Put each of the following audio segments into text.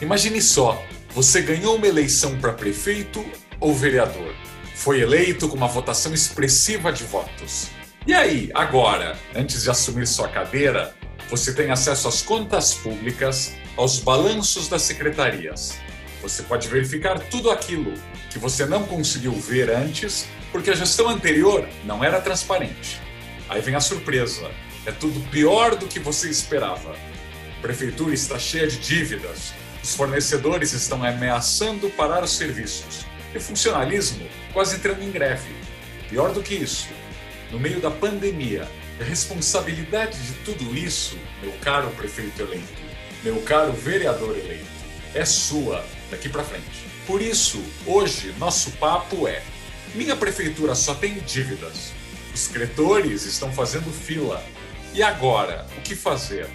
Imagine só, você ganhou uma eleição para prefeito ou vereador. Foi eleito com uma votação expressiva de votos. E aí, agora, antes de assumir sua cadeira, você tem acesso às contas públicas, aos balanços das secretarias. Você pode verificar tudo aquilo que você não conseguiu ver antes porque a gestão anterior não era transparente. Aí vem a surpresa: é tudo pior do que você esperava. Prefeitura está cheia de dívidas, os fornecedores estão ameaçando parar os serviços e o funcionalismo quase entrando em greve. Pior do que isso, no meio da pandemia, a responsabilidade de tudo isso, meu caro prefeito eleito, meu caro vereador eleito, é sua daqui para frente. Por isso, hoje nosso papo é: minha prefeitura só tem dívidas. Os cretores estão fazendo fila. E agora, o que fazer?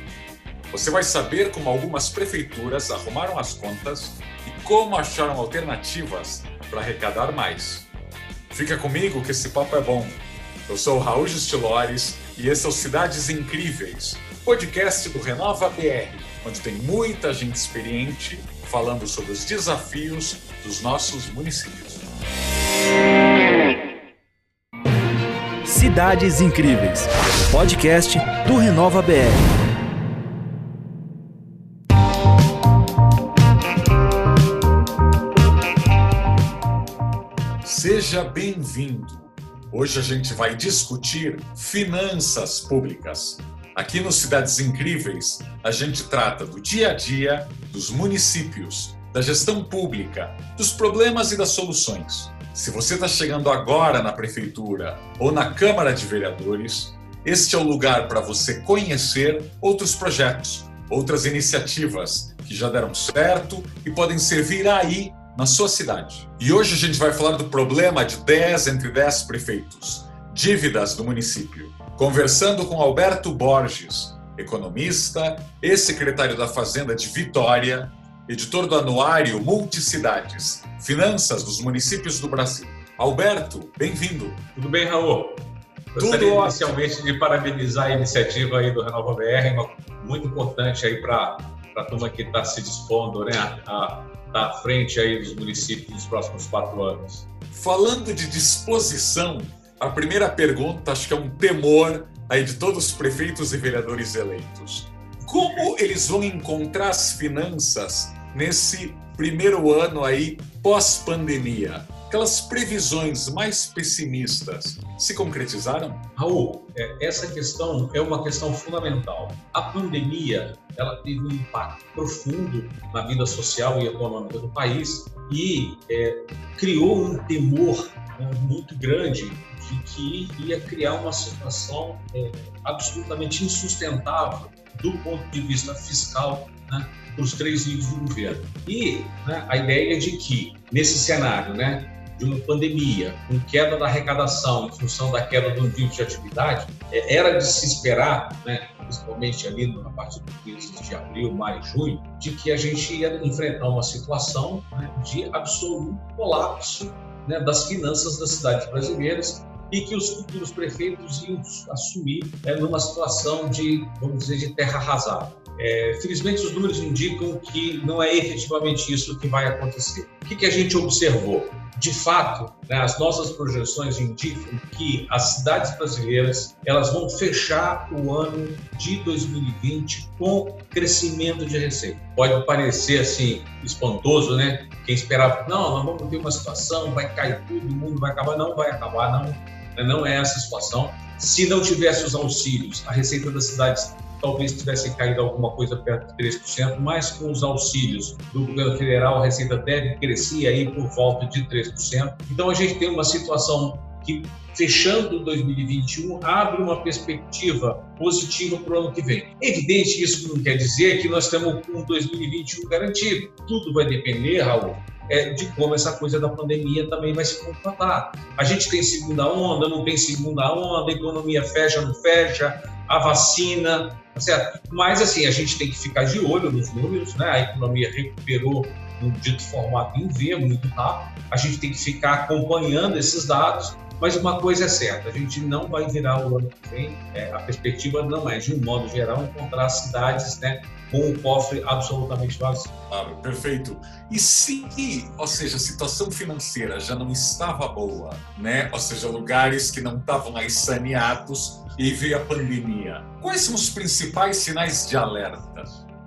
Você vai saber como algumas prefeituras arrumaram as contas e como acharam alternativas para arrecadar mais. Fica comigo que esse papo é bom. Eu sou Raul Justilores e esse é o Cidades Incríveis, podcast do Renova BR, onde tem muita gente experiente falando sobre os desafios dos nossos municípios. Cidades Incríveis, podcast do Renova BR. Seja bem-vindo Hoje a gente vai discutir finanças públicas. Aqui no Cidades Incríveis, a gente trata do dia a dia dos municípios, da gestão pública, dos problemas e das soluções. Se você está chegando agora na prefeitura ou na Câmara de Vereadores, este é o lugar para você conhecer outros projetos, outras iniciativas que já deram certo e podem servir aí na sua cidade. E hoje a gente vai falar do problema de 10 entre 10 prefeitos, dívidas do município. Conversando com Alberto Borges, economista e secretário da Fazenda de Vitória, editor do anuário Multicidades, Finanças dos Municípios do Brasil. Alberto, bem-vindo. Tudo bem, Raul? Gostaria Tudo inicialmente de parabenizar a iniciativa aí do Renova BR, muito importante aí para a turma que está se dispondo né, a está à frente aí dos municípios nos próximos quatro anos? Falando de disposição, a primeira pergunta acho que é um temor aí de todos os prefeitos e vereadores eleitos. Como eles vão encontrar as finanças nesse primeiro ano aí pós-pandemia? Aquelas previsões mais pessimistas se concretizaram? Raul, é, essa questão é uma questão fundamental. A pandemia ela teve um impacto profundo na vida social e econômica do país e é, criou um temor né, muito grande de que ia criar uma situação é, absolutamente insustentável do ponto de vista fiscal né, para os três níveis do governo. E né, a ideia de que, nesse cenário, né, de uma pandemia, com queda da arrecadação em função da queda do nível de atividade, é, era de se esperar, né, principalmente ali na partir do meses de abril, maio, junho, de que a gente ia enfrentar uma situação né, de absoluto colapso né, das finanças das cidades brasileiras e que os futuros prefeitos iam assumir é, numa situação de, vamos dizer, de terra arrasada. É, felizmente, os números indicam que não é efetivamente isso que vai acontecer. O que, que a gente observou? De fato, né, as nossas projeções indicam que as cidades brasileiras elas vão fechar o ano de 2020 com crescimento de receita. Pode parecer assim espantoso, né? Quem esperava, não, nós vamos ter uma situação, vai cair tudo, o mundo vai acabar. Não vai acabar, não. Não é essa situação. Se não tivesse os auxílios, a receita das cidades talvez tivesse caído alguma coisa perto de 3%, mas com os auxílios do governo federal, a receita deve crescer aí por volta de 3%. Então a gente tem uma situação que, fechando 2021, abre uma perspectiva positiva para o ano que vem. É evidente isso não quer dizer que nós estamos com 2021 garantido. Tudo vai depender, Raul, é, de como essa coisa da pandemia também vai se comportar. A gente tem segunda onda, não tem segunda onda, a economia fecha, não fecha, a vacina, tá certo? Mas assim, a gente tem que ficar de olho nos números, né? A economia recuperou no dito formato em V muito rápido. A gente tem que ficar acompanhando esses dados Mas uma coisa é certa, a gente não vai virar o ano que vem, é, a perspectiva não é, de um modo geral, encontrar cidades né, com o cofre absolutamente vazio. Claro, perfeito. E se, ou seja, a situação financeira já não estava boa, né? Ou seja, lugares que não estavam aí saneados e veio a pandemia. Quais são os principais sinais de alerta?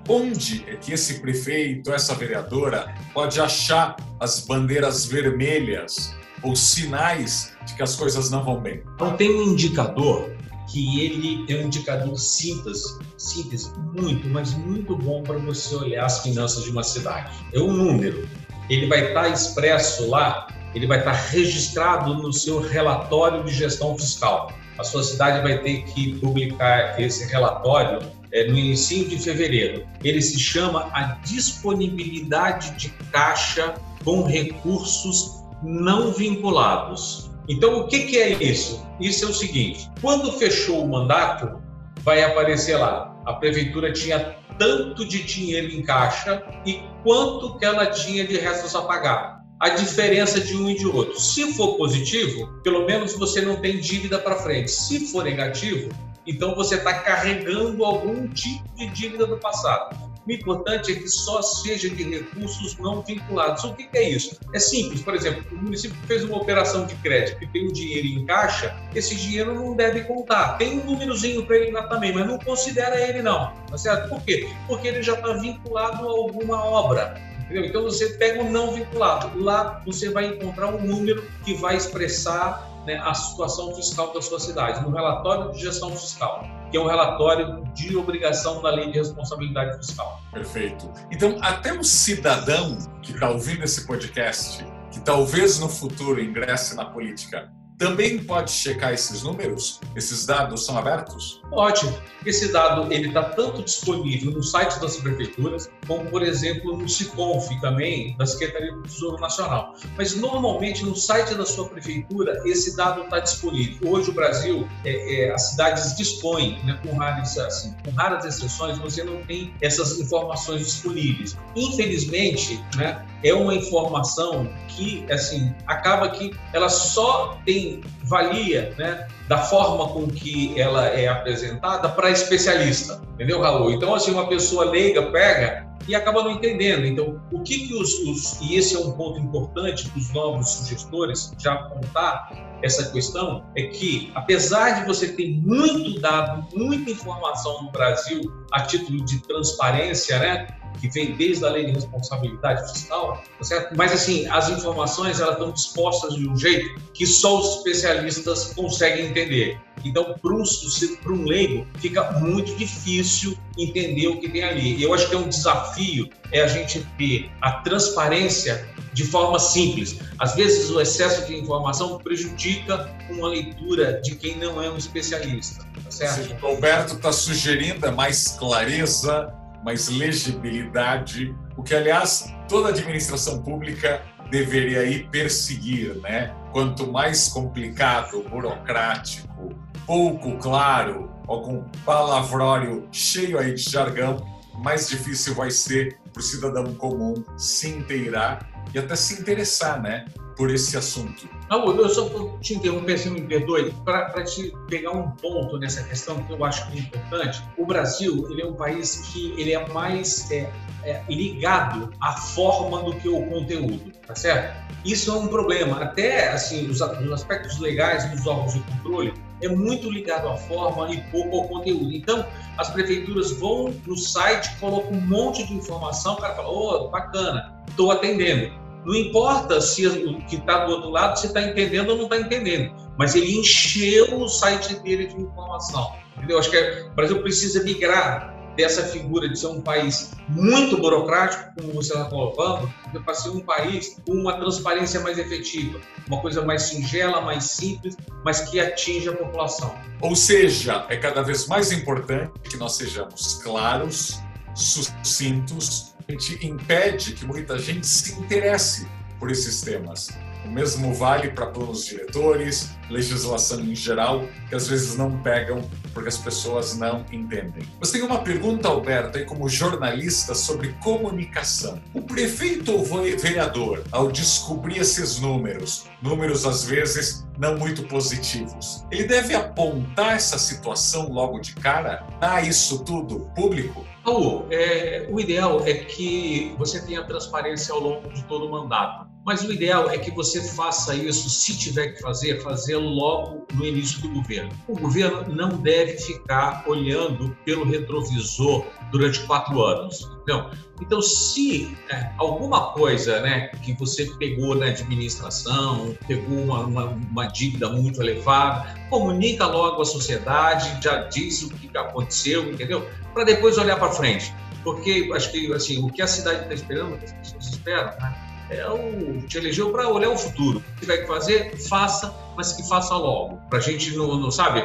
Onde é que esse prefeito, essa vereadora, pode achar as bandeiras vermelhas ou sinais de que as coisas não vão bem? Então, tem um indicador que ele é um indicador simples, simples, muito, mas muito bom para você olhar as finanças de uma cidade. É um número. Ele vai estar expresso lá, ele vai estar registrado no seu relatório de gestão fiscal. A sua cidade vai ter que publicar esse relatório é, no início de fevereiro. Ele se chama a disponibilidade de caixa com recursos não vinculados. Então, o que, que é isso? Isso é o seguinte: quando fechou o mandato, vai aparecer lá, a prefeitura tinha tanto de dinheiro em caixa e quanto que ela tinha de restos a pagar. A diferença de um e de outro. Se for positivo, pelo menos você não tem dívida para frente. Se for negativo, então você está carregando algum tipo de dívida do passado. O importante é que só seja de recursos não vinculados. O que, é isso? É simples. Por exemplo, o município fez uma operação de crédito e tem o dinheiro em caixa, esse dinheiro não deve contar. Tem um númerozinho para ele lá também, mas não considera ele não. Tá certo? Por quê? Porque ele já está vinculado a alguma obra. Entendeu? Então você pega o não vinculado. Lá você vai encontrar um número que vai expressar né, a situação fiscal da sua cidade, no relatório de gestão fiscal que é um relatório de obrigação da lei de responsabilidade fiscal. Perfeito. Então, até um cidadão que está ouvindo esse podcast, que talvez no futuro ingresse na política, também pode checar esses números? Esses dados são abertos? Ótimo. Esse dado ele está tanto disponível no site das prefeituras, como por exemplo no Ciconf também da Secretaria do Tesouro Nacional. Mas normalmente no site da sua prefeitura esse dado está disponível. Hoje o Brasil, é, é, as cidades dispõem, né, com, raras, assim, com raras exceções, você não tem essas informações disponíveis. Infelizmente, né, é uma informação que assim acaba que ela só tem valia né, da forma com que ela é apresentada para especialista, entendeu, Raul? Então, assim, uma pessoa leiga pega e acaba não entendendo. Então, o que que os, os e esse é um ponto importante para os novos gestores já apontar essa questão é que, apesar de você ter muito dado, muita informação no Brasil a título de transparência, né, que vem desde a lei de responsabilidade fiscal, tá certo? Mas assim, as informações elas estão dispostas de um jeito que só os especialistas conseguem entender. Então, para um, leigo, fica muito difícil entender o que tem ali. Eu acho que é um desafio é a gente ter a transparência de forma simples. Às vezes, o excesso de informação prejudica uma leitura de quem não é um especialista. Tá certo? O Roberto está sugerindo mais clareza, mais legibilidade, o que, aliás, toda administração pública deveria ir perseguir, né? Quanto mais complicado, burocrático, pouco claro, algum palavrório cheio aí de jargão, mais difícil vai ser para o cidadão comum se inteirar e até se interessar, né? por esse assunto. Raul, eu só te interromper, se me perdoe, para te pegar um ponto nessa questão que eu acho que é importante. O Brasil ele é um país que ele é mais é, é, ligado à forma do que o conteúdo, tá certo? Isso é um problema. Até assim, os, os aspectos legais dos órgãos de controle é muito ligado à forma e pouco ao conteúdo. Então, as prefeituras vão no site, colocam um monte de informação, o cara fala, ô, oh, bacana, estou atendendo não importa se o que está do outro lado se está entendendo ou não está entendendo, mas ele encheu o site dele de informação. Entendeu? Acho que o Brasil precisa migrar dessa figura de ser um país muito burocrático, como você está colocando, para ser um país com uma transparência mais efetiva, uma coisa mais singela, mais simples, mas que atinja a população. Ou seja, é cada vez mais importante que nós sejamos claros, sucintos, gente impede que muita gente se interesse por esses temas. O mesmo vale para planos diretores, legislação em geral, que às vezes não pegam porque as pessoas não entendem. Mas tem uma pergunta, Alberto, aí como jornalista sobre comunicação. O prefeito ou vereador, ao descobrir esses números, números às vezes não muito positivos, ele deve apontar essa situação logo de cara, dar isso tudo público? Raul, é, o ideal é que você tenha transparência ao longo de todo o mandato. Mas o ideal é que você faça isso, se tiver que fazer, fazer logo no início do governo. O governo não deve ficar olhando pelo retrovisor durante quatro anos. Não. Então, se é, alguma coisa né, que você pegou na administração, pegou uma, uma, uma, dívida muito elevada, comunica logo à sociedade, já diz o que aconteceu, entendeu? Para depois olhar para frente. Porque acho que assim, o que a cidade está esperando, o que as pessoas esperam, né? É o, te elegeu para olhar o futuro. Tiver que fazer, faça, mas que faça logo. Para a gente não, não sabe.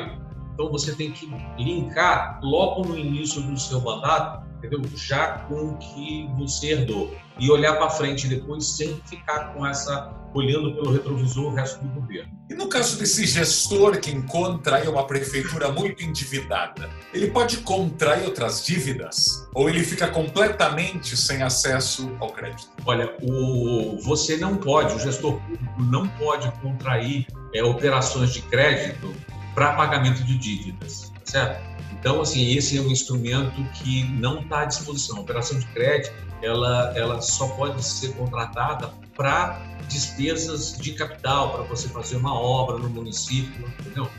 Então você tem que linkar logo no início do seu mandato, entendeu? Já com o que você herdou e olhar para frente depois sem ficar com essa olhando pelo retrovisor o resto do governo. E no caso desse gestor que encontra uma prefeitura muito endividada, ele pode contrair outras dívidas ou ele fica completamente sem acesso ao crédito? Olha, o, você não pode, o gestor público não pode contrair é, operações de crédito para pagamento de dívidas, certo? Então, assim, esse é um instrumento que não está à disposição. A operação de crédito, ela, ela só pode ser contratada para despesas de capital, para você fazer uma obra no município,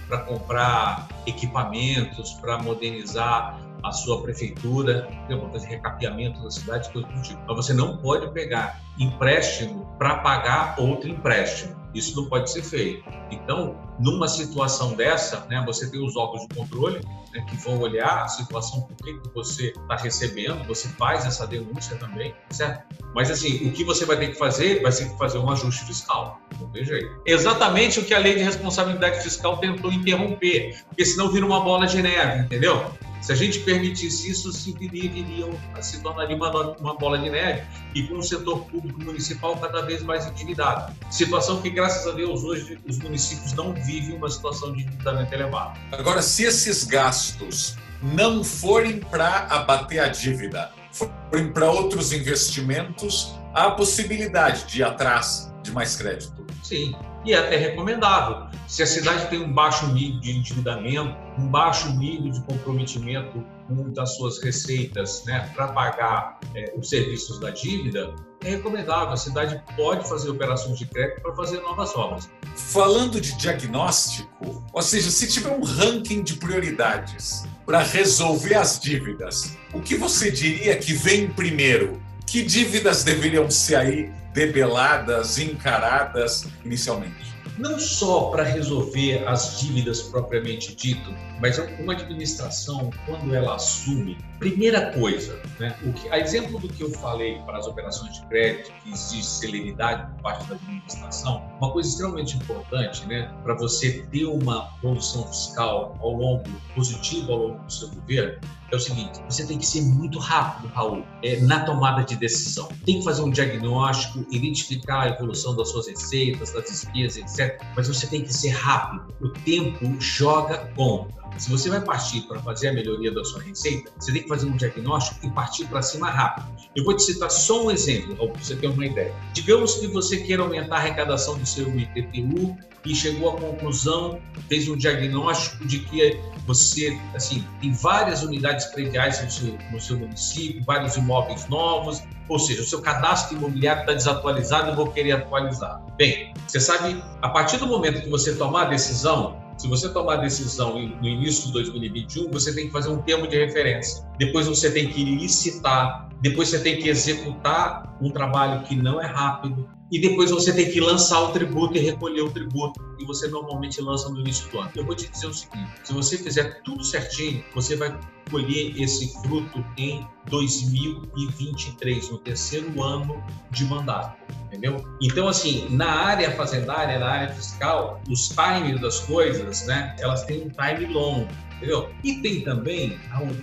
para comprar equipamentos, para modernizar a sua prefeitura, fazer recapeamento da cidade, coisa do tipo. Mas você não pode pegar empréstimo para pagar outro empréstimo. Isso não pode ser feito. Então, numa situação dessa, né, você tem os órgãos de controle né, que vão olhar a situação, por que, você está recebendo, você faz essa denúncia também, certo? Mas assim, o que você vai ter que fazer, vai que fazer um ajuste fiscal. Não tem jeito. Exatamente o que a lei de responsabilidade fiscal tentou interromper, porque senão vira uma bola de neve, entendeu? Se a gente permitisse isso, se viriam, se tornaria uma, uma bola de neve e com o setor público municipal cada vez mais endividado. Situação que, graças a Deus, hoje os municípios não vivem uma situação de endividamento elevado. Agora, se esses gastos não forem para abater a dívida, forem para outros investimentos, há a possibilidade de ir atrás de mais crédito. Sim, e é até recomendável. Se a cidade tem um baixo nível de endividamento, um baixo nível de comprometimento das suas receitas né, para pagar é, os serviços da dívida, é recomendável. A cidade pode fazer operações de crédito para fazer novas obras. Falando de diagnóstico, ou seja, se tiver um ranking de prioridades para resolver as dívidas, o que você diria que vem primeiro? Que dívidas deveriam ser aí debeladas, encaradas inicialmente? Não só para resolver as dívidas propriamente dito, mas uma administração, quando ela assume, primeira coisa, né, o que, a exemplo do que eu falei para as operações de crédito, que existe celeridade por parte da administração, uma coisa extremamente importante né, para você ter uma produção fiscal ao longo, positiva ao longo do seu governo, é o seguinte: você tem que ser muito rápido, Raul, é, na tomada de decisão. Tem que fazer um diagnóstico, identificar a evolução das suas receitas, das despesas, etc. Mas você tem que ser rápido. O tempo joga contra. Se você vai partir para fazer a melhoria da sua receita, você tem que fazer um diagnóstico e partir para cima rápido. Eu vou te citar só um exemplo, para você ter uma ideia. Digamos que você queira aumentar a arrecadação do seu IPTU e chegou à conclusão, fez um diagnóstico de que você, assim, tem várias unidades prediais no seu, no seu município, vários imóveis novos, ou seja, o seu cadastro imobiliário está desatualizado e vou querer atualizar. Bem, você sabe, a partir do momento que você tomar a decisão, se você tomar a decisão no início de 2021, você tem que fazer um termo de referência. Depois você tem que licitar, depois você tem que executar um trabalho que não é rápido, e depois você tem que lançar o tributo e recolher o tributo, e você normalmente lança no início do ano. Eu vou te dizer o seguinte: se você fizer tudo certinho, você vai colher esse fruto em 2023, no terceiro ano de mandato, entendeu? Então, assim, na área fazendária, na área fiscal, os times das coisas, né, elas têm um time longo. Entendeu? E tem também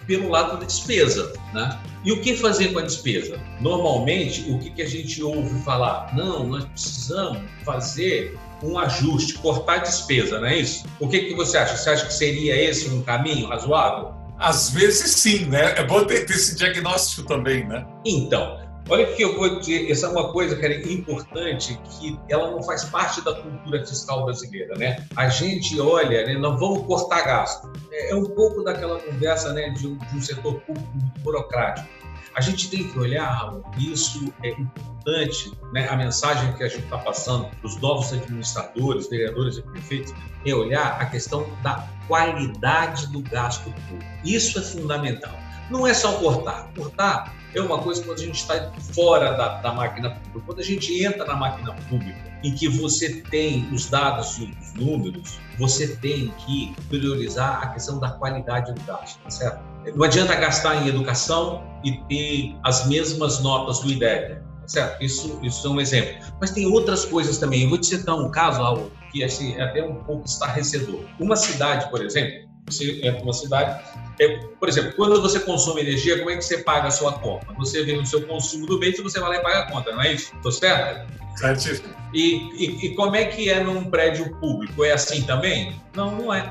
pelo lado da despesa, né? E o que fazer com a despesa? Normalmente, o que, que a gente ouve falar? Não, nós precisamos fazer um ajuste, cortar a despesa, não é isso? O que, que você acha? Você acha que seria esse um caminho razoável? Às vezes sim, né? É bom ter, ter esse diagnóstico também, né? Então, Olha o que eu vou dizer, essa é uma coisa, cara, importante, que ela não faz parte da cultura fiscal brasileira, né? A gente olha, né, nós vamos cortar gasto. É, é um pouco daquela conversa, né, de um, de um setor público burocrático. A gente tem que olhar, isso é importante, né, a mensagem que a gente está passando para os novos administradores, vereadores e prefeitos, é olhar a questão da qualidade do gasto público. Isso é fundamental. Não é só cortar. Cortar é uma coisa quando a gente está fora da, da, máquina pública. Quando a gente entra na máquina pública, em que você tem os dados e os números, você tem que priorizar a questão da qualidade do gasto, tá certo? Não adianta gastar em educação e ter as mesmas notas do IDEB, tá certo? Isso, isso é um exemplo. Mas tem outras coisas também. Eu vou te citar um caso, algo que assim, é até um pouco estarrecedor. Uma cidade, por exemplo, você entra numa cidade é, por exemplo, quando você consome energia, como é que você paga a sua conta? Você vê o seu consumo do mês e você vai lá e paga a conta, não é isso? Estou certo? Certíssimo. E, e, e como é que é num prédio público? É assim também? Não, não é.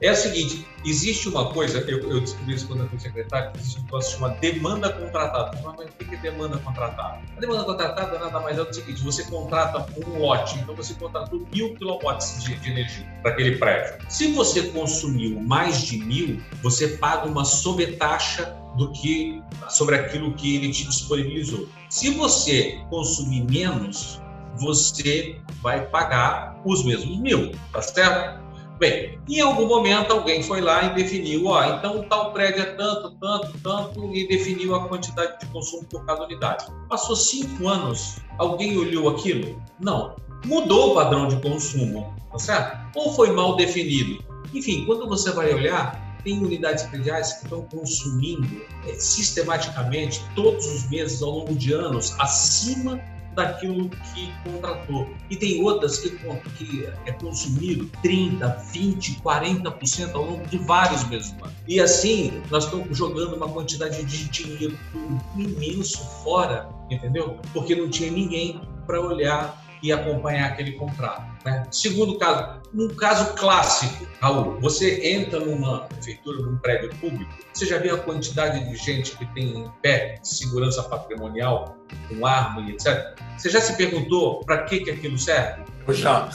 É o seguinte, existe uma coisa, eu, eu descobri isso quando eu fui secretário, existe um negócio chamado demanda contratada. Mas o que é demanda contratada? A demanda contratada nada mais é do seguinte, você contrata um lote, então você contratou mil quilowatts de, de energia para aquele prédio. Se você consumiu mais de mil, você paga uma sobretaxa do que sobre aquilo que ele te disponibilizou. Se você consumir menos, você vai pagar os mesmos mil, tá certo? Bem, em algum momento alguém foi lá e definiu, ó, então tal prédio é tanto, tanto, tanto, e definiu a quantidade de consumo por cada unidade. Passou cinco anos, alguém olhou aquilo? Não. Mudou o padrão de consumo, tá certo? Ou foi mal definido? Enfim, quando você vai olhar, tem unidades prediais que estão consumindo é, sistematicamente, todos os meses, ao longo de anos, acima daquilo que contratou. E tem outras que, que é consumido 30, 20, 40% ao longo de vários meses. E assim, nós estamos jogando uma quantidade de dinheiro imenso fora, entendeu? Porque não tinha ninguém para olhar e acompanhar aquele contrato. Né? Segundo caso, um caso clássico, Raul, você entra numa prefeitura, num prédio público, você já viu a quantidade de gente que tem em pé de segurança patrimonial, com arma e etc. Você já se perguntou para que, que aquilo serve? Já.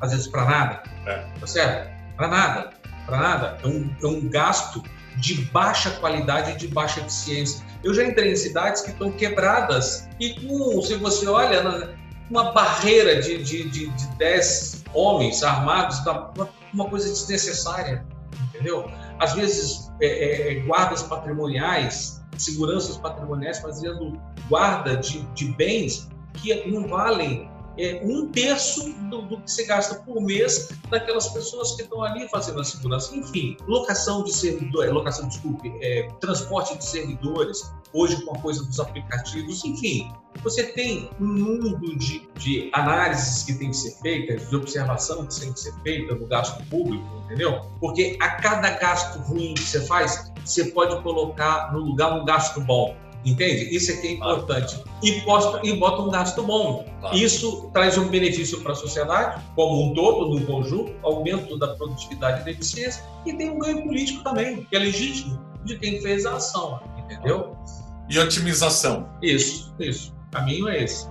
Às vezes para nada. É. Tá certo? Para nada. Para nada. É um, é um gasto de baixa qualidade e de baixa eficiência. Eu já entrei em cidades que estão quebradas e com, se você olha, uma barreira de, de, de, de dez homens armados, uma, uma coisa desnecessária, entendeu? Às vezes, é, é, é, guardas patrimoniais, seguranças patrimoniais fazendo guarda de, de bens que não valem é, um terço do, do, que se gasta por mês daquelas pessoas que estão ali fazendo a segurança. Enfim, locação de servidores, locação, desculpe, é, transporte de servidores, hoje com a coisa dos aplicativos, enfim, você tem um mundo de, de análises que tem que ser feitas, de observação que tem que ser feita no gasto público, entendeu? Porque a cada gasto ruim que você faz, você pode colocar no lugar um gasto bom. Entende? Isso aqui é importante. E, posta, e bota um gasto bom. Isso traz um benefício para a sociedade, como um todo, no conjunto, aumento da produtividade e da eficiência, e tem um ganho político também, que é legítimo, de quem fez a ação. Entendeu? E otimização. Isso, isso. O caminho é esse.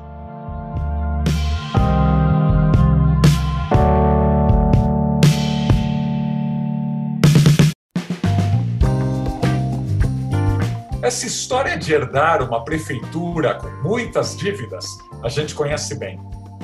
Essa história de herdar uma prefeitura com muitas dívidas, a gente conhece bem.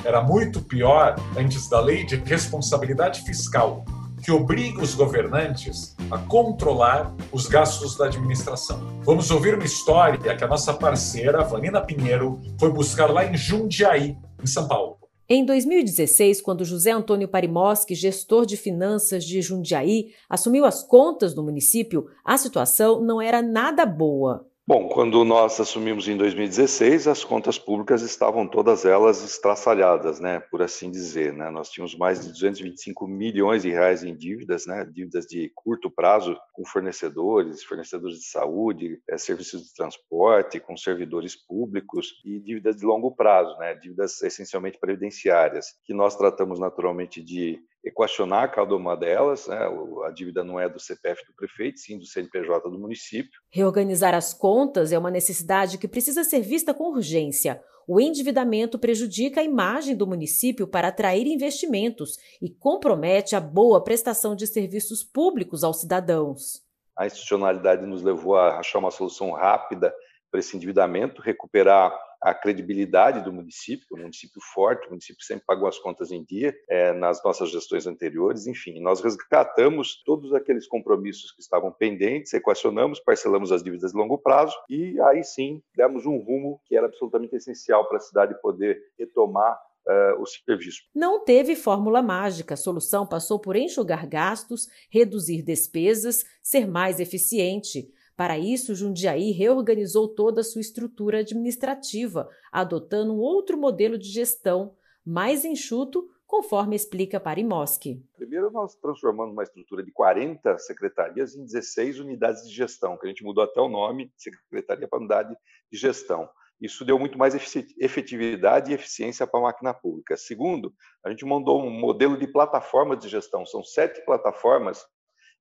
Era muito pior antes da lei de responsabilidade fiscal, que obriga os governantes a controlar os gastos da administração. Vamos ouvir uma história que a nossa parceira, Vanina Pinheiro, foi buscar lá em Jundiaí, em São Paulo. Em 2016, quando José Antônio Parimoski, gestor de finanças de Jundiaí, assumiu as contas do município, a situação não era nada boa. Bom, quando nós assumimos em 2016, as contas públicas estavam todas elas estraçalhadas, né, por assim dizer, né? Nós tínhamos mais de 225 milhões de reais em dívidas, né, dívidas de curto prazo com fornecedores, fornecedores de saúde, é, serviços de transporte, com servidores públicos e dívidas de longo prazo, né, dívidas essencialmente previdenciárias, que nós tratamos naturalmente de equacionar cada uma delas. Né? A dívida não é do CPF do prefeito, sim do CNPJ do município. Reorganizar as contas é uma necessidade que precisa ser vista com urgência. O endividamento prejudica a imagem do município para atrair investimentos e compromete a boa prestação de serviços públicos aos cidadãos. A institucionalidade nos levou a achar uma solução rápida para esse endividamento, recuperar a credibilidade do município, o município forte, o município sempre pagou as contas em dia é, nas nossas gestões anteriores, enfim, nós resgatamos todos aqueles compromissos que estavam pendentes, equacionamos, parcelamos as dívidas de longo prazo e aí sim demos um rumo que era absolutamente essencial para a cidade poder retomar Uh, o serviço. Não teve fórmula mágica. A solução passou por enxugar gastos, reduzir despesas, ser mais eficiente. Para isso, Jundiaí reorganizou toda a sua estrutura administrativa, adotando um outro modelo de gestão, mais enxuto, conforme explica Parimoski. Primeiro, nós transformamos uma estrutura de 40 secretarias em 16 unidades de gestão, que a gente mudou até o nome, secretaria para unidade de gestão. Isso deu muito mais efetividade e eficiência para a máquina pública. Segundo, a gente montou um modelo de plataforma de gestão. São sete plataformas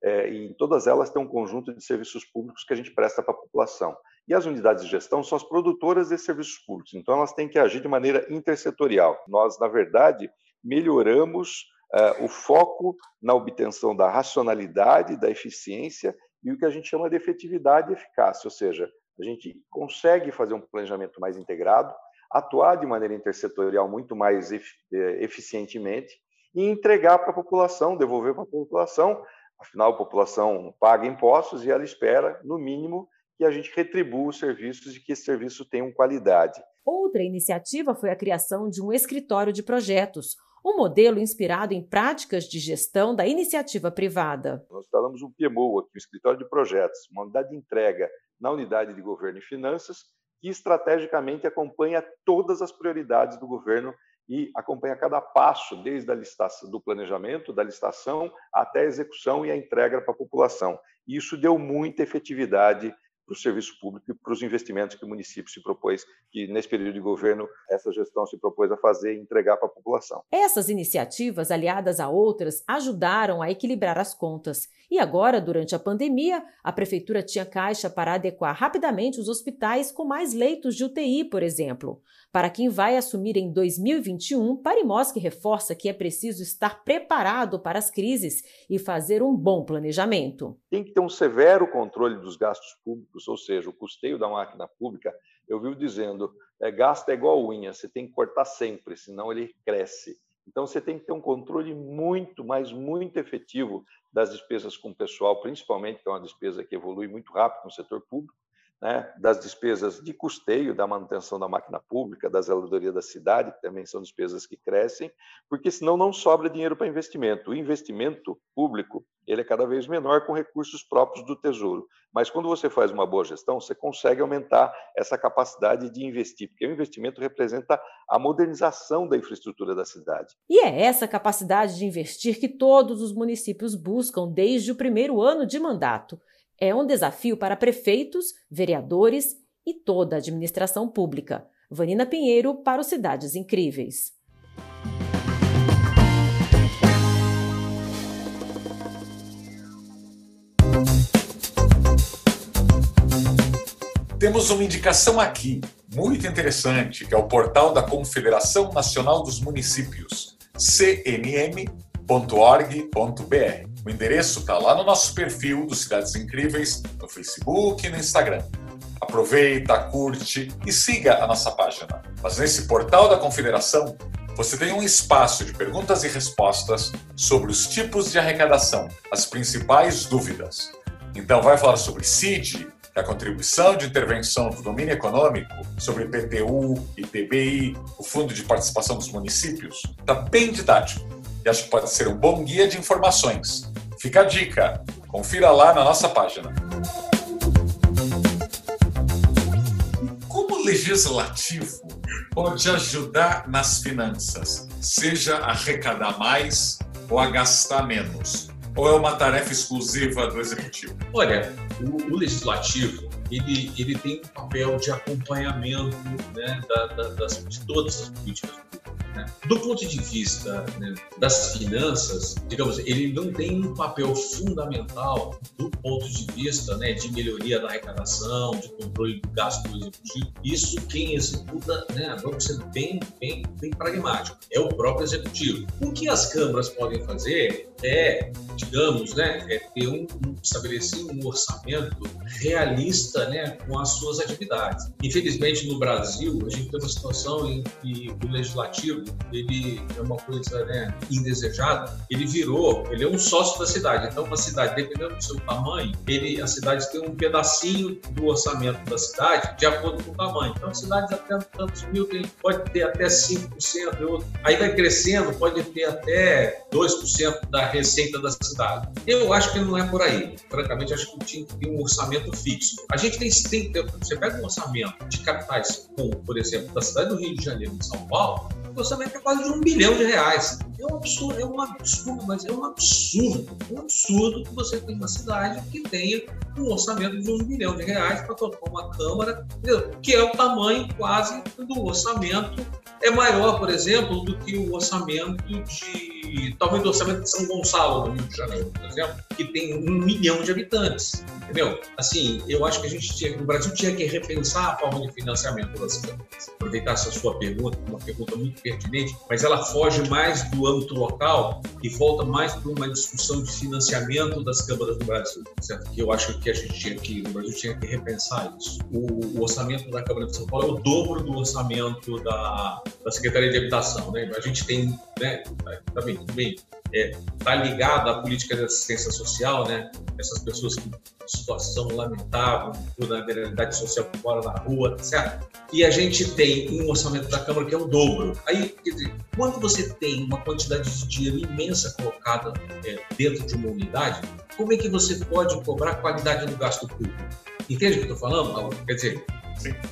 é, e em todas elas tem um conjunto de serviços públicos que a gente presta para a população. E as unidades de gestão são as produtoras de serviços públicos, então elas têm que agir de maneira intersetorial. Nós, na verdade, melhoramos é, o foco na obtenção da racionalidade, da eficiência e o que a gente chama de efetividade e eficácia, ou seja, a gente consegue fazer um planejamento mais integrado, atuar de maneira intersetorial muito mais é, eficientemente e entregar para a população, devolver para a população Afinal, a população paga impostos e ela espera, no mínimo, que a gente retribua os serviços e que esse serviço tenha qualidade. Outra iniciativa foi a criação de um escritório de projetos, um modelo inspirado em práticas de gestão da iniciativa privada. Nós instalamos um PMO aqui, um escritório de projetos, uma unidade de entrega na unidade de governo e finanças, que estrategicamente acompanha todas as prioridades do governo e acompanha cada passo, desde a do planejamento, da licitação, até a execução e a entrega para a população. E isso deu muita efetividade para o serviço público e para os investimentos que o município se propôs, que nesse período de governo essa gestão se propôs a fazer e entregar para a população. Essas iniciativas, aliadas a outras, ajudaram a equilibrar as contas. E agora, durante a pandemia, a prefeitura tinha caixa para adequar rapidamente os hospitais com mais leitos de UTI, por exemplo. Para quem vai assumir em 2021, Parimoski reforça que é preciso estar preparado para as crises e fazer um bom planejamento. Tem que ter um severo controle dos gastos públicos, ou seja, o custeio da máquina pública. Eu vivo dizendo, é, é igual unha, você tem que cortar sempre, senão ele cresce. Então, você tem que ter um controle muito, mas muito efetivo das despesas com o pessoal, principalmente, que é uma despesa que evolui muito rápido no setor público, né, das despesas de custeio da manutenção da máquina pública, da zeladoria da cidade, que também são despesas que crescem, porque senão não sobra dinheiro para investimento. O investimento público ele é cada vez menor com recursos próprios do Tesouro. Mas quando você faz uma boa gestão, você consegue aumentar essa capacidade de investir, porque o investimento representa a modernização da infraestrutura da cidade. E é essa capacidade de investir que todos os municípios buscam desde o primeiro ano de mandato. É um desafio para prefeitos, vereadores e toda a administração pública. Vanina Pinheiro para o Cidades Incríveis. Temos uma indicação aqui, muito interessante, que é o portal da Confederação Nacional dos Municípios, cnm.org.br. O endereço está lá no nosso perfil do Cidades Incríveis, no Facebook e no Instagram. Aproveita, curte e siga a nossa página. Mas nesse portal da Confederação, você tem um espaço de perguntas e respostas sobre os tipos de arrecadação, as principais dúvidas. Então, vai falar sobre CID, a contribuição de intervenção do domínio econômico, sobre PTU, ITBI, o Fundo de Participação dos Municípios. Está bem didático e acho que pode ser um bom guia de informações. Fica a dica, confira lá na nossa página. legislativo pode ajudar nas finanças, seja arrecadar mais ou a gastar menos? Ou é uma tarefa exclusiva do executivo? Olha, o, o legislativo ele, ele tem um papel de acompanhamento né, da, da, das, de todas as políticas né? Do ponto de vista né, das finanças, digamos, ele não tem um papel fundamental do ponto de vista né, de melhoria da arrecadação, de controle do gasto do executivo. Isso quem executa, né, vamos ser bem, bem, bem pragmático, é o próprio executivo. O que as câmaras podem fazer é, digamos, né, é ter um, um estabelecer um orçamento realista, né, com as suas atividades. Infelizmente no Brasil a gente tem uma situação em que o legislativo ele é uma coisa né, indesejada, ele virou, ele é um sócio da cidade. Então, uma cidade, dependendo do seu tamanho, ele, a cidade tem um pedacinho do orçamento da cidade de acordo com o tamanho. Então, a cidade até tantos mil tem, pode ter até 5%, outro. aí vai crescendo, pode ter até 2% da receita da cidade. Eu acho que não é por aí. Francamente, acho que tinha que ter um orçamento fixo. A gente tem, tem você pega um orçamento de capitais, como, por exemplo, da cidade do Rio de Janeiro e de São Paulo, o orçamento é quase de um bilhão de reais. É um absurdo, é um absurdo, mas é um absurdo, um absurdo que você tenha uma cidade que tenha um orçamento de um bilhão de reais para tocar uma Câmara, que é o tamanho quase do orçamento, é maior, por exemplo, do que o orçamento de, talvez o orçamento de São Gonçalo, no Rio de Janeiro, por exemplo, que tem um milhão de habitantes. Entendeu? Assim, eu acho que a gente tinha, o Brasil tinha que repensar a forma de financiamento das câmaras. Aproveitar essa sua pergunta, uma pergunta muito pertinente, mas ela foge mais do âmbito local e volta mais para uma discussão de financiamento das câmaras do Brasil, certo? Que eu acho que a gente tinha que, o Brasil tinha que repensar isso. O, o orçamento da Câmara de São Paulo é o dobro do orçamento da, da Secretaria de Habitação, né? A gente tem, né? Também, também é, tá ligado à política de assistência social, né? Essas pessoas que situação lamentável, vulnerabilidade social que mora na rua, certo? E a gente tem um orçamento da Câmara que é o dobro. Aí, quer dizer, quando você tem uma quantidade de dinheiro imensa colocada é, dentro de uma unidade, como é que você pode cobrar qualidade no gasto público? Entende o que eu estou falando, Quer dizer.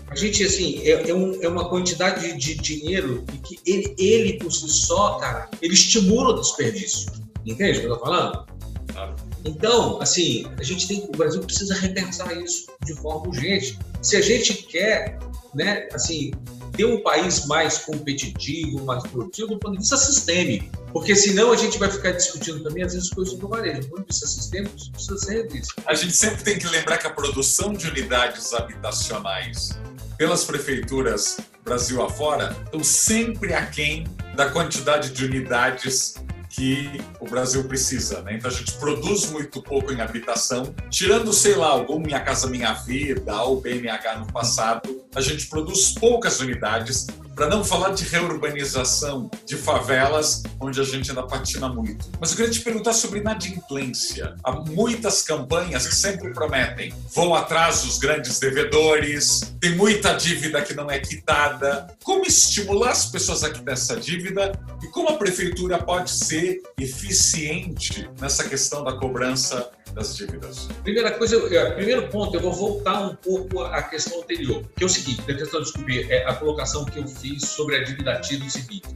A gente, assim, é, é, um, é, uma quantidade de dinheiro que ele, ele, por si só, cara, ele estimula o desperdício. Entende o que eu estou falando? Claro. Então, assim, a gente tem, o Brasil precisa repensar isso de forma urgente. Se a gente quer, né, assim, ter um país mais competitivo, mais produtivo do ponto de vista sistêmico, porque senão a gente vai ficar discutindo também vezes coisas do varejo. Do ponto de vista sistêmico, isso precisa ser revisto. A gente sempre tem que lembrar que a produção de unidades habitacionais pelas prefeituras Brasil afora estão sempre aquém da quantidade de unidades que o Brasil precisa, né? Então a gente produz muito pouco em habitação, tirando, sei lá, algum Minha Casa Minha Vida ou BNH no passado, a gente produz poucas unidades para não falar de reurbanização de favelas, onde a gente ainda patina muito. Mas eu queria te perguntar sobre inadimplência. Há muitas campanhas que sempre prometem, vão atrás dos grandes devedores, tem muita dívida que não é quitada. Como estimular as pessoas a quitar essa dívida e como a prefeitura pode ser eficiente nessa questão da cobrança das dívidas? Primeira coisa, é, primeiro ponto, eu vou voltar um pouco à questão anterior, que é o seguinte, a questão de descobrir é a colocação que eu fiz sobre a dívida ativa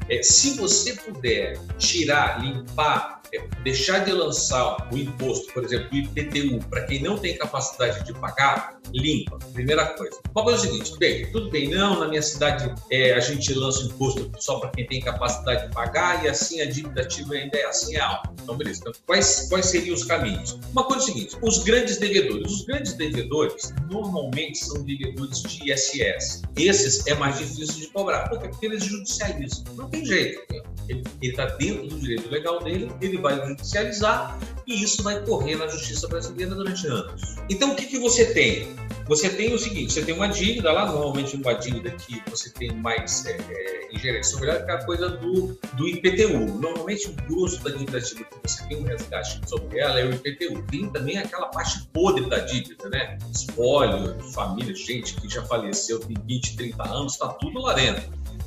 é é, se você puder tirar, limpar, é, deixar de lançar o imposto, por exemplo, o IPTU, para quem não tem capacidade de pagar, limpa, primeira coisa. Uma coisa é o seguinte, bem, tudo bem, não, na minha cidade é, a gente lança o imposto só para quem tem capacidade de pagar e assim a dívida ativa ainda é assim é alta. Então, beleza. Então, quais, quais seriam os caminhos? Uma coisa é o seguinte, os grandes devedores. Os grandes devedores normalmente são devedores de ISS. Esses é mais difícil de cobrar. Por quê? Porque eles judicializam. Não tem jeito. Ele está dentro do direito legal dele, ele vai judicializar e isso vai correr na justiça brasileira durante anos. Então, o que, que você tem? Você tem o seguinte: você tem uma dívida lá, normalmente uma dívida que você tem mais é, é, ingerência sobre ela, que é a coisa do, do IPTU. Normalmente, o grosso da dívida que você tem um resgate sobre ela é o IPTU. Tem também aquela parte podre da dívida, né? Espólio, família, gente que já faleceu, tem 20, 30 anos, está tudo lá dentro.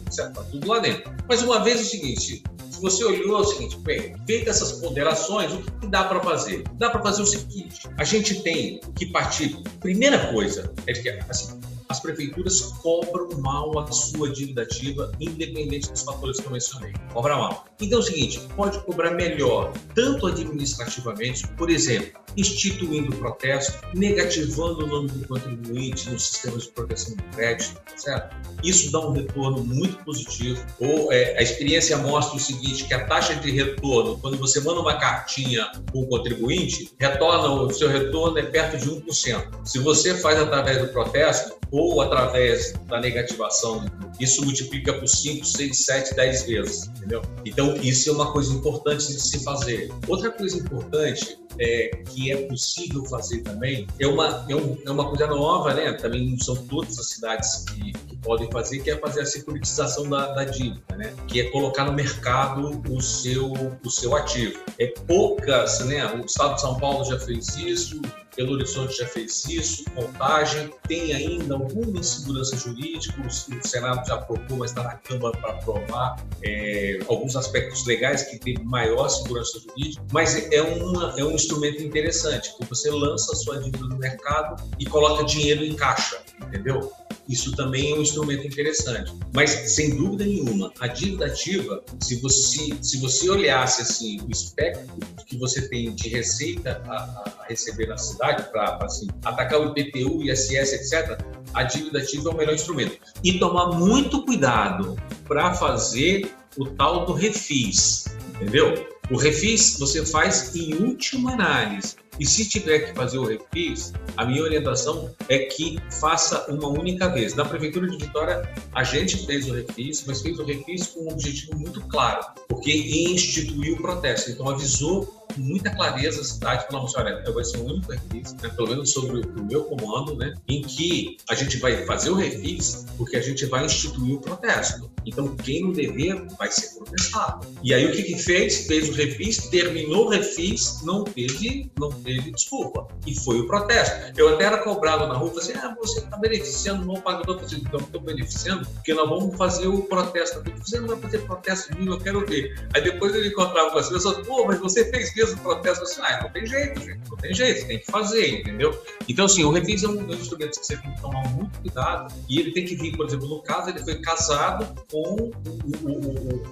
Certo? Está tudo lá dentro. Mas uma vez é o seguinte: se você olhou é o seguinte, bem, feitas essas ponderações, o que dá para fazer? Dá para fazer o seguinte: a gente tem que partir. Primeira coisa é que assim, as prefeituras cobram mal a sua dívida ativa, independente dos fatores que eu mencionei. Cobra mal. Então é o seguinte, pode cobrar melhor, tanto administrativamente, por exemplo, instituindo protesto, negativando o nome do contribuinte nos sistemas de proteção do crédito, certo? Isso dá um retorno muito positivo. Ou é, a experiência mostra o seguinte, que a taxa de retorno, quando você manda uma cartinha para o contribuinte, retorna o seu retorno é perto de 1%. Se você faz através do protesto ou através da negativação, isso multiplica por 5, 6, 7, 10 vezes, entendeu? Então, isso é uma coisa importante de se fazer. Outra coisa importante é, que é possível fazer também é uma, é, um, é uma coisa nova, né? Também não são todas as cidades que, que podem fazer, que é fazer a securitização da, da, dívida, né? Que é colocar no mercado o seu, o seu ativo. É poucas, né? O Estado de São Paulo já fez isso, Belo Horizonte já fez isso, contagem, tem ainda alguma insegurança jurídica, o Senado já aprovou, mas está na Câmara para aprovar é, alguns aspectos legais que tem maior segurança jurídica, mas é, uma, é um instrumento interessante, que você lança a sua dívida no mercado e coloca dinheiro em caixa, entendeu? Isso também é um instrumento interessante. Mas, sem dúvida nenhuma, a dívida ativa, se você, se você olhasse assim, o espectro que você tem de receita a, a receber na cidade, para assim, atacar o IPTU, ISS, etc., a dívida ativa é o melhor instrumento. E tomar muito cuidado para fazer o tal do refis, entendeu? O refis você faz em última análise. E se tiver que fazer o refis, a minha orientação é que faça uma única vez. Na Prefeitura de Vitória, a gente fez o refis, mas fez o refis com um objetivo muito claro, porque instituiu o protesto. Então, avisou com muita clareza a cidade, falando assim, olha, vai ser o único refis, né, pelo menos sobre o meu comando, né, em que a gente vai fazer o refis porque a gente vai instituir o protesto. Então, quem não dever vai ser protestado. E aí, o que que fez? Fez o refis, terminou o refis, não teve, não teve desculpa. E foi o protesto. Eu até era cobrado na rua, assim, ah, você está beneficiando o não pagador. Eu falei, não estou beneficiando, porque nós vamos fazer o protesto. Você não vai fazer protesto nenhum, eu quero ver. Aí depois ele encontrava com as pessoas, pô, mas você fez mesmo protesto assim, ah, não tem jeito, gente, não tem jeito, tem que fazer, entendeu? Então, assim, o refis é um dos instrumentos que você tem que tomar muito cuidado e ele tem que vir, por exemplo, no caso, ele foi casado com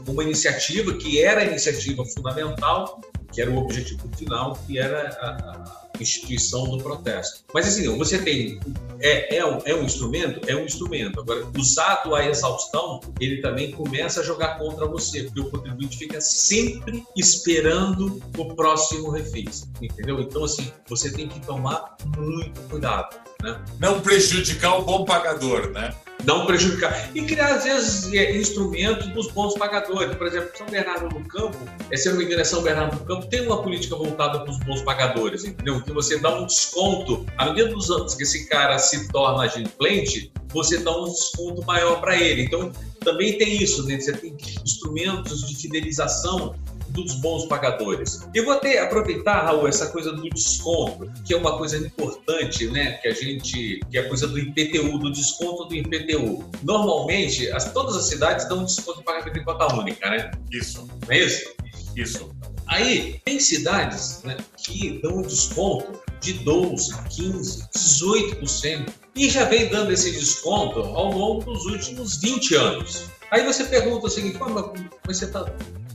uma iniciativa que era a iniciativa fundamental, que era o objetivo final, que era a, a instituição do protesto. Mas assim, você tem é, é, um, é um instrumento, é um instrumento. Agora, usado a exaustão, ele também começa a jogar contra você, porque o contribuinte fica sempre esperando o próximo refis, entendeu? Então assim, você tem que tomar muito cuidado, né? Não prejudicar o bom pagador, né? não prejudicar. E criar, às vezes, é, instrumentos dos bons pagadores. Por exemplo, São Bernardo do Campo, é, se eu não me engano, é São Bernardo do Campo tem uma política voltada para os bons pagadores, entendeu? Que você dá um desconto, à medida dos anos que esse cara se torna adimplente, você dá um desconto maior para ele. Então, também tem isso, né? Você tem instrumentos de fidelização dos bons pagadores. Eu vou até aproveitar, Raul, essa coisa do desconto, que é uma coisa importante, né? Que a gente, que é a coisa do IPTU, do desconto do IPTU. Normalmente, as, todas as cidades dão um desconto de pagamento em conta única, né? Isso. Não é isso? Isso. Aí, tem cidades né, que dão um desconto de 12, 15, 18% e já vem dando esse desconto ao longo dos últimos 20 anos. Aí você pergunta o seguinte, mas você está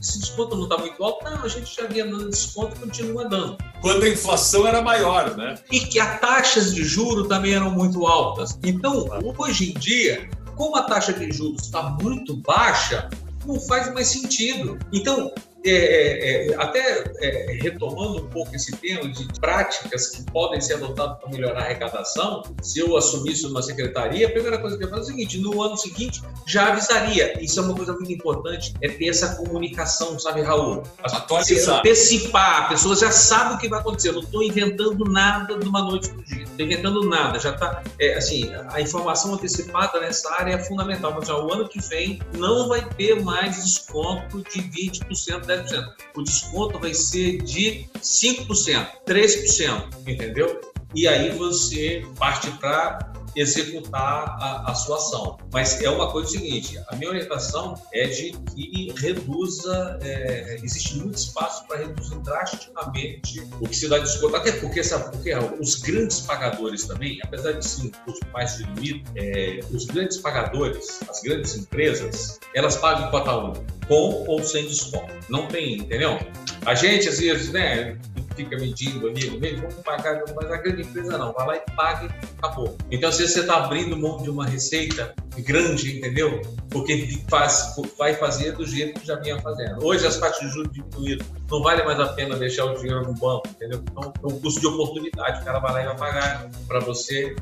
esse desconto não está muito alto. Não, a gente já vinha dando desconto e continua dando. Quando a inflação era maior, né? E que as taxas de juro também eram muito altas. Então, hoje em dia, como a taxa de juros está muito baixa, não faz mais sentido. Então, é, é, é, até é, retomando um pouco esse tema de práticas que podem ser adotadas para melhorar a arrecadação, se eu assumisse uma secretaria, a primeira coisa que eu faço é o seguinte: no ano seguinte já avisaria. Isso é uma coisa muito importante, é ter essa comunicação, sabe, Raul? Atualizar. Antecipar, a pessoa já sabe o que vai acontecer. Eu não estou inventando nada de uma noite para o dia. Estou inventando nada. Já está, é, assim, a informação antecipada nessa área é fundamental. Mas já, o ano que vem não vai ter mais desconto de 20%, 10%. O desconto vai ser de 5%, 3%, entendeu? E aí você parte para executar a, a, sua ação. Mas é uma coisa seguinte: a minha orientação é de que reduza, é, existe muito espaço para reduzir drasticamente o que se dá de esgoto. Até porque, sabe porque os grandes pagadores também, apesar de ser um custo mais diluído, é, os grandes pagadores, as grandes empresas, elas pagam cota 1, com ou sem desconto. Não tem, entendeu? A gente, às vezes, né, fica medindo ali, mesmo, vamos pagar, mas a grande empresa não, vai lá e paga e acabou. Então, se você está abrindo mão de uma receita grande, entendeu? Porque faz, vai fazer do jeito que já vinha fazendo. Hoje as taxas de juros diminuíram, não vale mais a pena deixar o dinheiro no banco, entendeu? Então, é um custo de oportunidade, o cara vai lá e vai pagar para você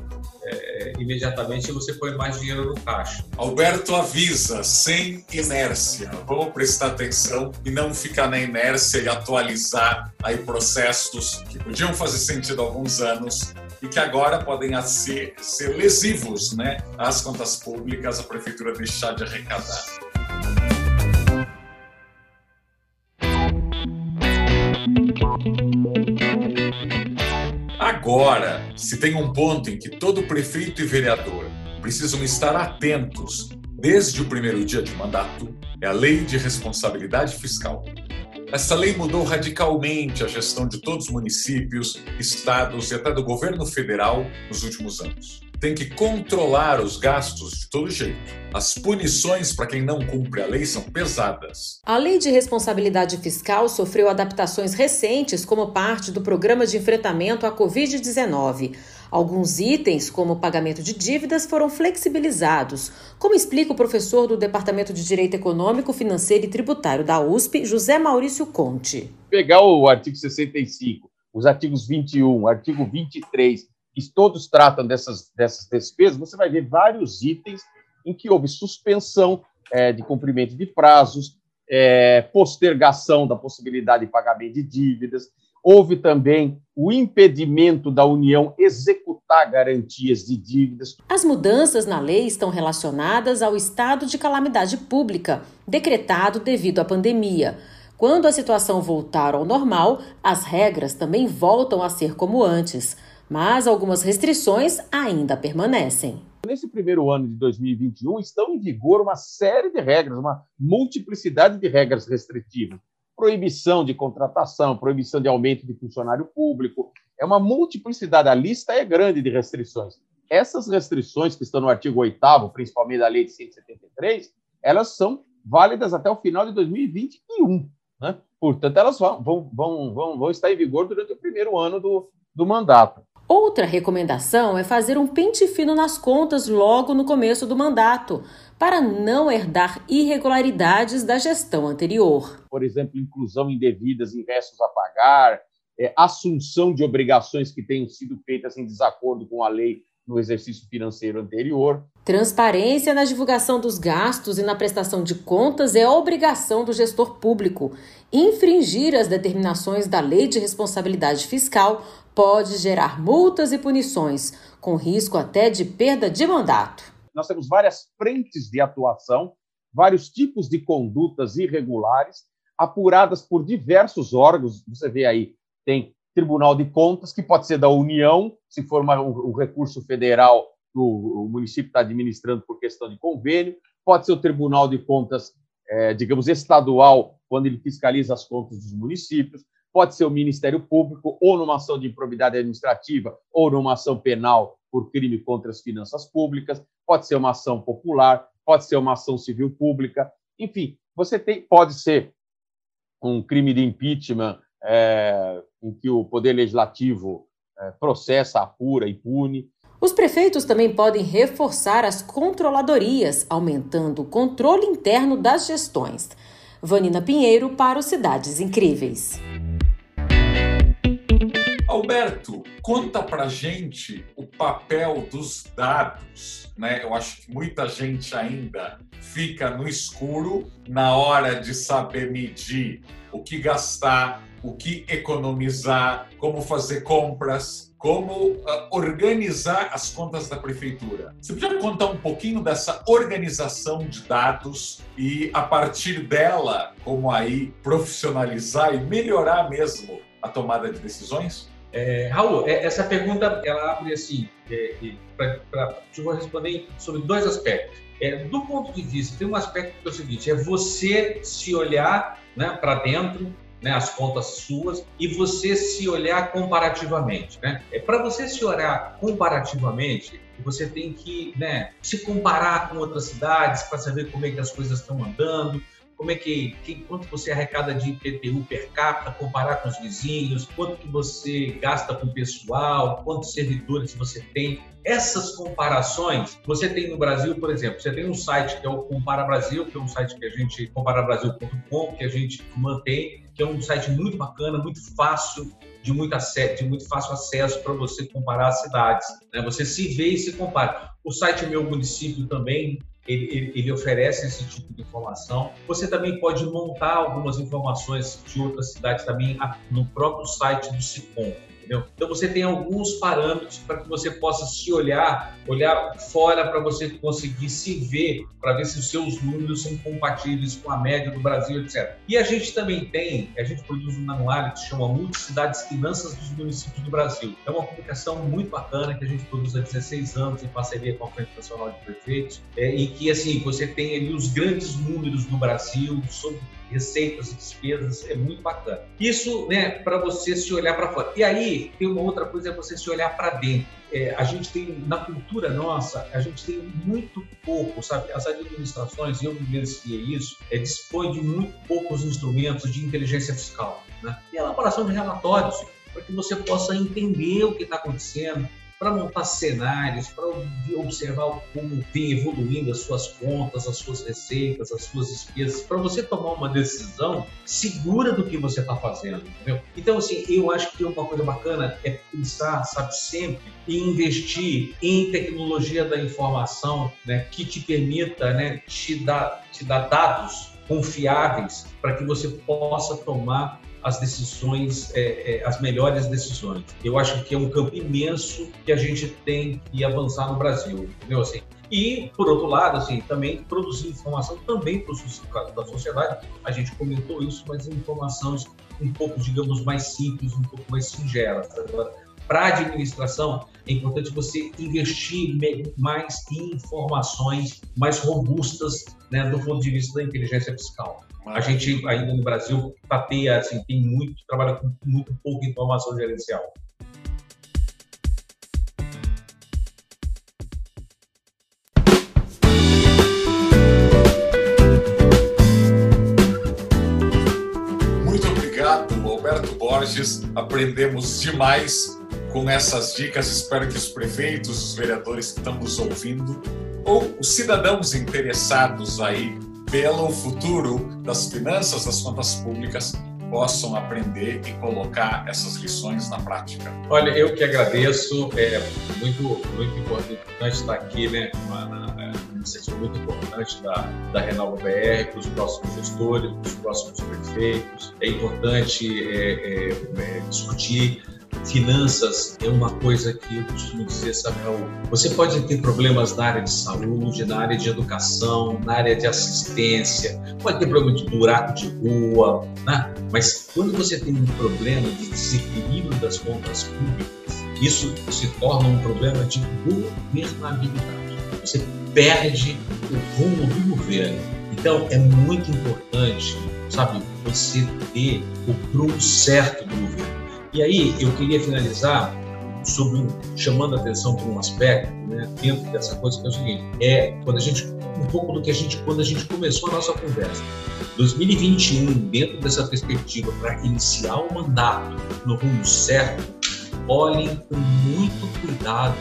é, imediatamente você põe mais dinheiro no caixa. Alberto avisa, sem inércia. Vamos prestar atenção e não ficar na inércia e atualizar aí processos que podiam fazer sentido há alguns anos e que agora podem ser, ser lesivos né, às contas públicas, a prefeitura deixar de arrecadar. Agora, se tem um ponto em que todo prefeito e vereador precisam estar atentos desde o primeiro dia de mandato, é a Lei de Responsabilidade Fiscal. Essa lei mudou radicalmente a gestão de todos os municípios, estados e até do governo federal nos últimos anos tem que controlar os gastos de todo jeito. As punições para quem não cumpre a lei são pesadas. A Lei de Responsabilidade Fiscal sofreu adaptações recentes como parte do programa de enfrentamento à Covid-19. Alguns itens, como o pagamento de dívidas, foram flexibilizados, como explica o professor do Departamento de Direito Econômico, Financeiro e Tributário da USP, José Maurício Conte. Pegar o artigo 65, os artigos 21, artigo 23 que todos tratam dessas, dessas despesas, você vai ver vários itens em que houve suspensão é, de cumprimento de prazos, é, postergação da possibilidade de pagamento de dívidas, houve também o impedimento da União executar garantias de dívidas. As mudanças na lei estão relacionadas ao estado de calamidade pública, decretado devido à pandemia. Quando a situação voltar ao normal, as regras também voltam a ser como antes mas algumas restrições ainda permanecem. Nesse primeiro ano de 2021, estão em vigor uma série de regras, uma multiplicidade de regras restritivas. Proibição de contratação, proibição de aumento de funcionário público. É uma multiplicidade, a lista é grande de restrições. Essas restrições que estão no artigo 8, principalmente da Lei de 173, elas são válidas até o final de 2021. Né? Portanto, elas vão, vão, vão, vão, estar em vigor durante o primeiro ano do, do mandato. Outra recomendação é fazer um pente fino nas contas logo no começo do mandato, para não herdar irregularidades da gestão anterior. Por exemplo, inclusão indevidas em restos a pagar, é, assunção de obrigações que tenham sido feitas em desacordo com a lei no exercício financeiro anterior. Transparência na divulgação dos gastos e na prestação de contas é obrigação do gestor público. Infringir as determinações da Lei de Responsabilidade Fiscal pode gerar multas e punições, com risco até de perda de mandato. Nós temos várias frentes de atuação, vários tipos de condutas irregulares, apuradas por diversos órgãos. Você vê aí, tem Tribunal de Contas, que pode ser da União, se for uma, o, o recurso federal o, o município está administrando por questão de convênio, pode ser o Tribunal de Contas, é, digamos, estadual, quando ele fiscaliza as contas dos municípios, pode ser o Ministério Público, ou numa ação de improbidade administrativa, ou numa ação penal por crime contra as finanças públicas, pode ser uma ação popular, pode ser uma ação civil pública, enfim, você tem, pode ser um crime de impeachment é, em que o Poder Legislativo é, processa, apura e pune. Os prefeitos também podem reforçar as controladorias, aumentando o controle interno das gestões. Vanina Pinheiro para o Cidades Incríveis. Alberto, conta pra gente o papel dos dados. Né? Eu acho que muita gente ainda fica no escuro na hora de saber medir o que gastar, o que economizar, como fazer compras, como uh, organizar as contas da prefeitura. Você podia contar um pouquinho dessa organização de dados e, a partir dela, como aí profissionalizar e melhorar mesmo a tomada de decisões? É, Raul, é, essa pergunta ela abre assim, é, pra, pra, eu vou responder sobre dois aspectos. É, do ponto de vista, tem um aspecto que é o seguinte: é você se olhar né, para dentro, né, as contas suas, e você se olhar comparativamente. Né? É para você se olhar comparativamente, você tem que né, se comparar com outras cidades para saber como é que as coisas estão andando, como é que, que, quanto você arrecada de IPTU per capita, comparar com os vizinhos, quanto que você gasta com o pessoal, quantos servidores você tem. Essas comparações você tem no Brasil, por exemplo, você tem um site que é o Compara Brasil, que é um site que a gente comparabrasil.com, que a gente mantém, que é um site muito bacana, muito fácil de muito, acesso, de muito fácil acesso para você comparar as cidades. Né? Você se vê e se compara. O site Meu Município também ele, ele, oferece esse tipo de informação. Você também pode montar algumas informações de outras cidades também no próprio site do SICOM. Entendeu? Então você tem alguns parâmetros para que você possa se olhar, olhar fora para você conseguir se ver, para ver se os seus números são compatíveis com a média do Brasil, etc. E a gente também tem, a gente produz um manual que se chama Multicidades Finanças dos Municípios do Brasil. É uma publicação muito bacana que a gente produz há 16 anos em parceria com a Frente Nacional de Prefeitos, é, em que assim você tem ali os grandes números do Brasil sobre receitas e despesas, é muito bacana. Isso, né, para você se olhar para fora. E aí, tem uma outra coisa, é você se olhar para dentro. É, a gente tem, na cultura nossa, a gente tem muito pouco, sabe? As administrações, eu vivenciei isso, é, dispõe de muito poucos instrumentos de inteligência fiscal, né? E elaboração de relatórios, para que você possa entender o que está acontecendo, para montar cenários, para observar como vem evoluindo as suas contas, as suas receitas, as suas despesas, para você tomar uma decisão segura do que você está fazendo, entendeu? Então, assim, eu acho que uma coisa bacana é pensar, sabe, sempre em investir em tecnologia da informação, né, que te permita, né, te dar, te dar dados confiáveis para que você possa tomar as decisões, é, é, as melhores decisões. Eu acho que é um campo imenso que a gente tem que avançar no Brasil, entendeu? Assim, e, por outro lado, assim, também produzir informação também para o da sociedade. A gente comentou isso, mas informações um pouco, digamos, mais simples, um pouco mais singelas. Para a administração, é importante você investir mais em informações mais robustas né, do ponto de vista da inteligência fiscal. A gente ainda no Brasil tateia, assim, tem muito, trabalha com muito pouca informação gerencial. Muito obrigado, Alberto Borges. Aprendemos demais com essas dicas. Espero que os prefeitos, os vereadores que estão nos ouvindo, ou os cidadãos interessados aí pelo futuro das finanças das contas públicas possam aprender e colocar essas lições na prática. Olha, eu que agradeço, é muito, muito importante estar aqui, né, é, uma iniciativa muito importante da, da Renova BR para os próximos gestores, para os próximos prefeitos. É importante é, é, é discutir finanças é uma coisa que eu costumo dizer, Samuel. Você pode ter problemas na área de saúde, na área de educação, na área de assistência, pode ter problema de buraco de rua, né? mas quando você tem um problema de desequilíbrio das contas públicas, isso se torna um problema de governabilidade. Você perde o rumo do governo. Então, é muito importante, sabe, você ter o prumo certo do governo. E aí eu queria finalizar sobre chamando a atenção para um aspecto né, dentro dessa coisa que é o seguinte é quando a gente um pouco do que a gente quando a gente começou a nossa conversa. 2021 dentro dessa perspectiva para iniciar o mandato no rumo certo olhem com muito cuidado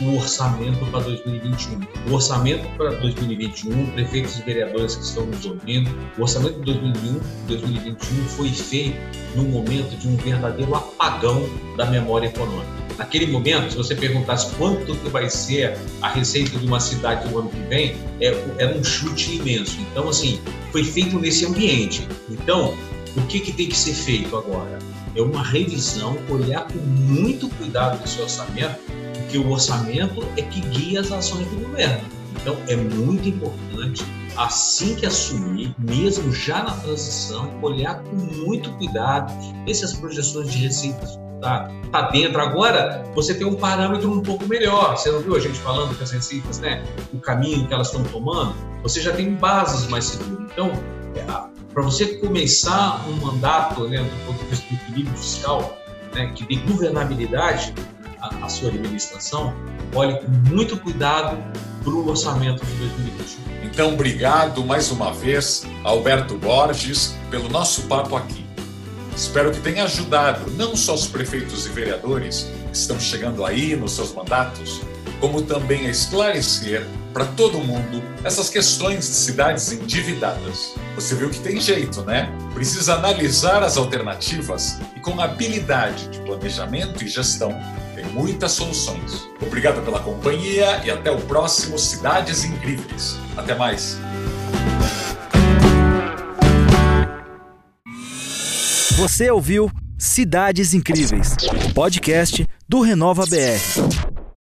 o orçamento para 2021. O orçamento para 2021, prefeitos e vereadores que estão nos ouvindo, o orçamento de 2021, 2021 foi feito num momento de um verdadeiro apagão da memória econômica. Naquele momento, se você perguntasse quanto que vai ser a receita de uma cidade no ano que vem, é, era um chute imenso. Então, assim, foi feito nesse ambiente. Então, o que, que tem que ser feito agora? É uma revisão, olhar com muito cuidado esse orçamento porque o orçamento é que guia as ações do governo. Então, é muito importante, assim que assumir, mesmo já na transição, olhar com muito cuidado essas projeções de receitas está tá dentro. Agora, você tem um parâmetro um pouco melhor. Você não viu a gente falando que as receitas, né, o caminho que elas estão tomando? Você já tem bases mais seguras. Então, é, para você começar um mandato, né, do ponto de vista do equilíbrio fiscal, né, que dê governabilidade à, sua administração, olhe com muito cuidado para o orçamento de 2021. Então, obrigado mais uma vez, Alberto Borges, pelo nosso papo aqui. Espero que tenha ajudado não só os prefeitos e vereadores que estão chegando aí nos seus mandatos, como também a esclarecer para todo mundo essas questões de cidades endividadas. Você viu que tem jeito, né? Precisa analisar as alternativas e, com habilidade de planejamento e gestão, tem muitas soluções. Obrigado pela companhia e até o próximo Cidades Incríveis. Até mais! Você ouviu Cidades Incríveis, podcast do Renova BR.